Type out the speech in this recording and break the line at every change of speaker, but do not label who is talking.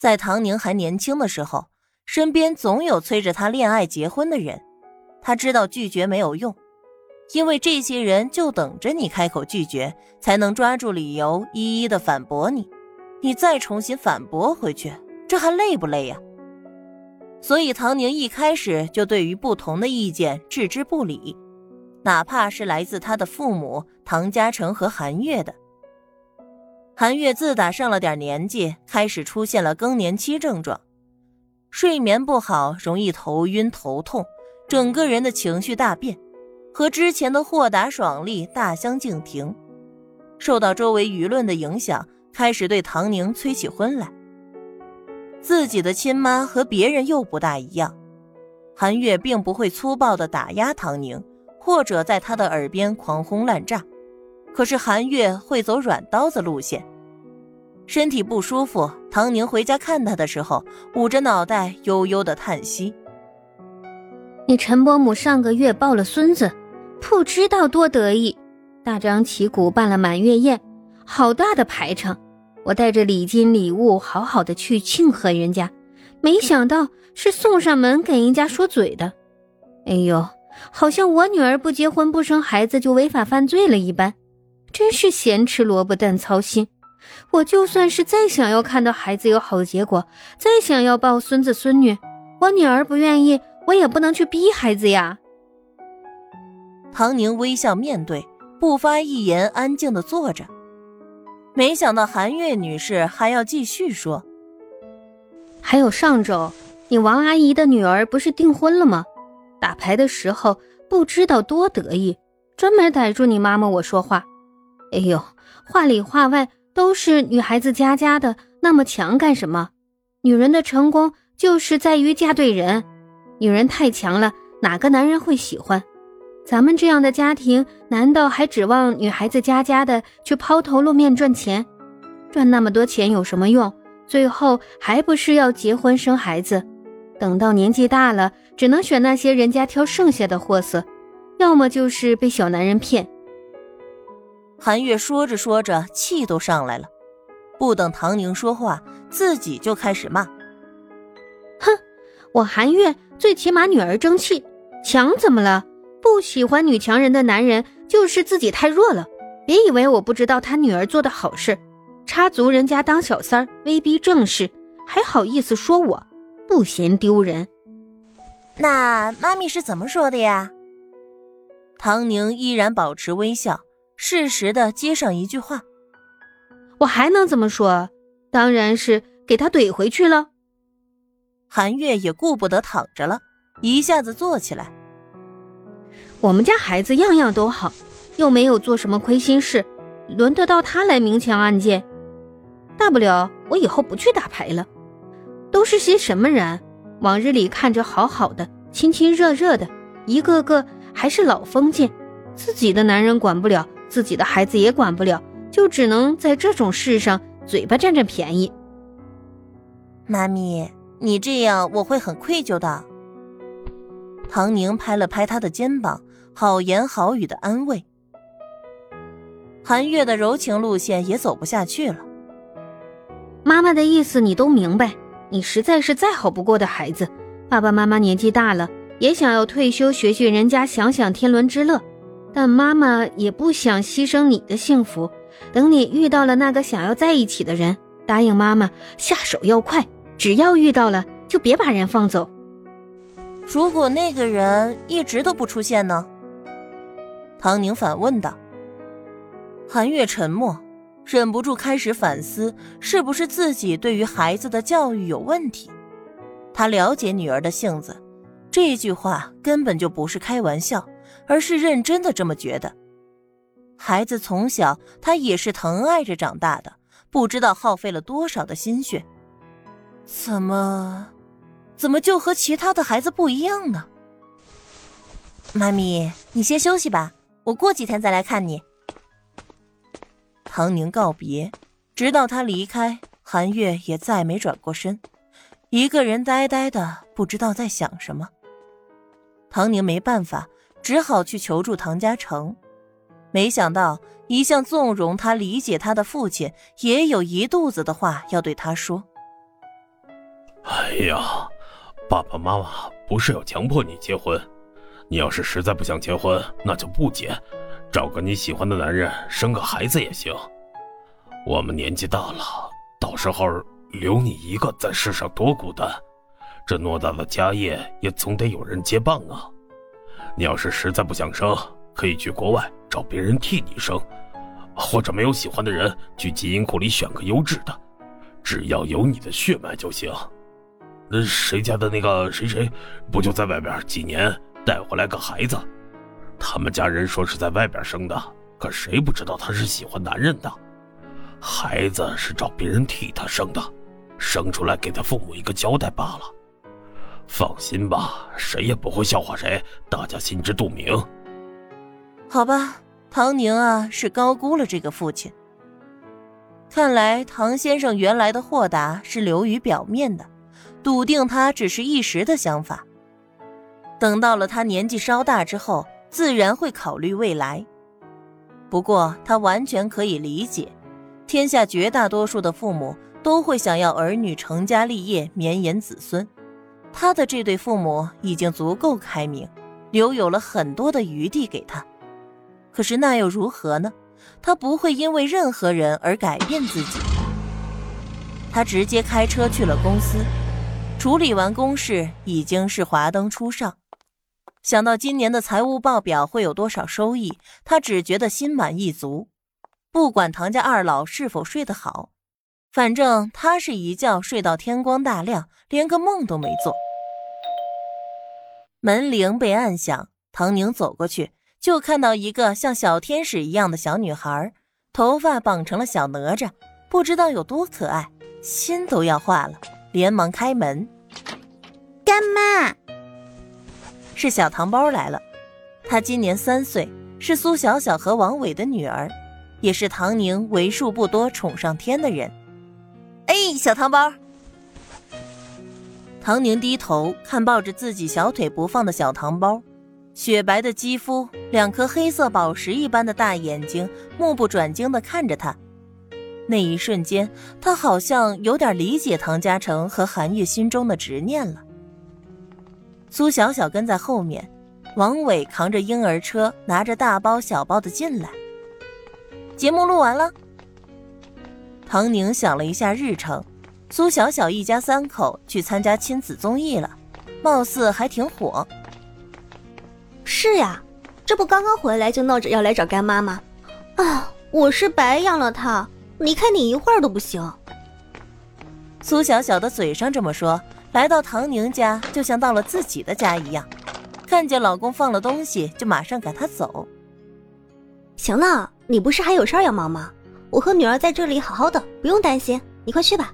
在唐宁还年轻的时候，身边总有催着她恋爱、结婚的人。她知道拒绝没有用，因为这些人就等着你开口拒绝，才能抓住理由一一的反驳你。你再重新反驳回去，这还累不累呀？所以唐宁一开始就对于不同的意见置之不理，哪怕是来自他的父母唐家成和韩月的。韩月自打上了点年纪，开始出现了更年期症状，睡眠不好，容易头晕头痛，整个人的情绪大变，和之前的豁达爽利大相径庭。受到周围舆论的影响，开始对唐宁催起婚来。自己的亲妈和别人又不大一样，韩月并不会粗暴的打压唐宁，或者在他的耳边狂轰滥炸。可是韩月会走软刀子路线，身体不舒服，唐宁回家看他的时候，捂着脑袋悠悠的叹息：“
你陈伯母上个月抱了孙子，不知道多得意，大张旗鼓办了满月宴，好大的排场，我带着礼金礼物，好好的去庆贺人家，没想到是送上门给人家说嘴的，哎呦，好像我女儿不结婚不生孩子就违法犯罪了一般。”真是咸吃萝卜淡操心，我就算是再想要看到孩子有好结果，再想要抱孙子孙女，我女儿不愿意，我也不能去逼孩子呀。
唐宁微笑面对，不发一言，安静的坐着。没想到韩月女士还要继续说，
还有上周，你王阿姨的女儿不是订婚了吗？打牌的时候不知道多得意，专门逮住你妈妈我说话。哎呦，话里话外都是女孩子家家的，那么强干什么？女人的成功就是在于嫁对人，女人太强了，哪个男人会喜欢？咱们这样的家庭，难道还指望女孩子家家的去抛头露面赚钱？赚那么多钱有什么用？最后还不是要结婚生孩子？等到年纪大了，只能选那些人家挑剩下的货色，要么就是被小男人骗。
韩月说着说着，气都上来了，不等唐宁说话，自己就开始骂：“
哼，我韩月最起码女儿争气，强怎么了？不喜欢女强人的男人就是自己太弱了。别以为我不知道他女儿做的好事，插足人家当小三儿，威逼正室，还好意思说我，不嫌丢人？
那妈咪是怎么说的呀？”唐宁依然保持微笑。适时的接上一句话，
我还能怎么说？当然是给他怼回去了。
韩月也顾不得躺着了，一下子坐起来。
我们家孩子样样都好，又没有做什么亏心事，轮得到他来明枪暗箭？大不了我以后不去打牌了。都是些什么人？往日里看着好好的，亲亲热热的，一个个还是老封建，自己的男人管不了。自己的孩子也管不了，就只能在这种事上嘴巴占占便宜。
妈咪，你这样我会很愧疚的。唐宁拍了拍他的肩膀，好言好语的安慰。韩月的柔情路线也走不下去了。
妈妈的意思你都明白，你实在是再好不过的孩子。爸爸妈妈年纪大了，也想要退休学学人家，享享天伦之乐。但妈妈也不想牺牲你的幸福。等你遇到了那个想要在一起的人，答应妈妈下手要快，只要遇到了就别把人放走。
如果那个人一直都不出现呢？唐宁反问道。韩月沉默，忍不住开始反思，是不是自己对于孩子的教育有问题？他了解女儿的性子，这句话根本就不是开玩笑。而是认真的这么觉得，孩子从小他也是疼爱着长大的，不知道耗费了多少的心血，怎么，怎么就和其他的孩子不一样呢？妈咪，你先休息吧，我过几天再来看你。唐宁告别，直到他离开，韩月也再没转过身，一个人呆呆的，不知道在想什么。唐宁没办法。只好去求助唐家成，没想到一向纵容他、理解他的父亲，也有一肚子的话要对他说。
哎呀，爸爸妈妈不是要强迫你结婚，你要是实在不想结婚，那就不结，找个你喜欢的男人，生个孩子也行。我们年纪大了，到时候留你一个在世上多孤单，这偌大的家业也总得有人接棒啊。你要是实在不想生，可以去国外找别人替你生，或者没有喜欢的人，去基因库里选个优质的，只要有你的血脉就行。那谁家的那个谁谁，不就在外边几年带回来个孩子？他们家人说是在外边生的，可谁不知道他是喜欢男人的？孩子是找别人替他生的，生出来给他父母一个交代罢了。放心吧，谁也不会笑话谁，大家心知肚明。
好吧，唐宁啊，是高估了这个父亲。看来唐先生原来的豁达是流于表面的，笃定他只是一时的想法。等到了他年纪稍大之后，自然会考虑未来。不过他完全可以理解，天下绝大多数的父母都会想要儿女成家立业、绵延子孙。他的这对父母已经足够开明，留有了很多的余地给他。可是那又如何呢？他不会因为任何人而改变自己。他直接开车去了公司，处理完公事，已经是华灯初上。想到今年的财务报表会有多少收益，他只觉得心满意足。不管唐家二老是否睡得好。反正他是一觉睡到天光大亮，连个梦都没做。门铃被按响，唐宁走过去，就看到一个像小天使一样的小女孩，头发绑成了小哪吒，不知道有多可爱，心都要化了，连忙开门。
干妈，
是小糖包来了，她今年三岁，是苏小小和王伟的女儿，也是唐宁为数不多宠上天的人。哎，小糖包。唐宁低头看抱着自己小腿不放的小糖包，雪白的肌肤，两颗黑色宝石一般的大眼睛，目不转睛的看着他。那一瞬间，他好像有点理解唐嘉成和韩月心中的执念了。苏小小跟在后面，王伟扛着婴儿车，拿着大包小包的进来。节目录完了。唐宁想了一下日程，苏小小一家三口去参加亲子综艺了，貌似还挺火。
是呀，这不刚刚回来就闹着要来找干妈吗？啊，我是白养了他，离开你一会儿都不行。
苏小小的嘴上这么说，来到唐宁家就像到了自己的家一样，看见老公放了东西就马上赶他走。
行了，你不是还有事要忙吗？我和女儿在这里好好的，不用担心。你快去吧。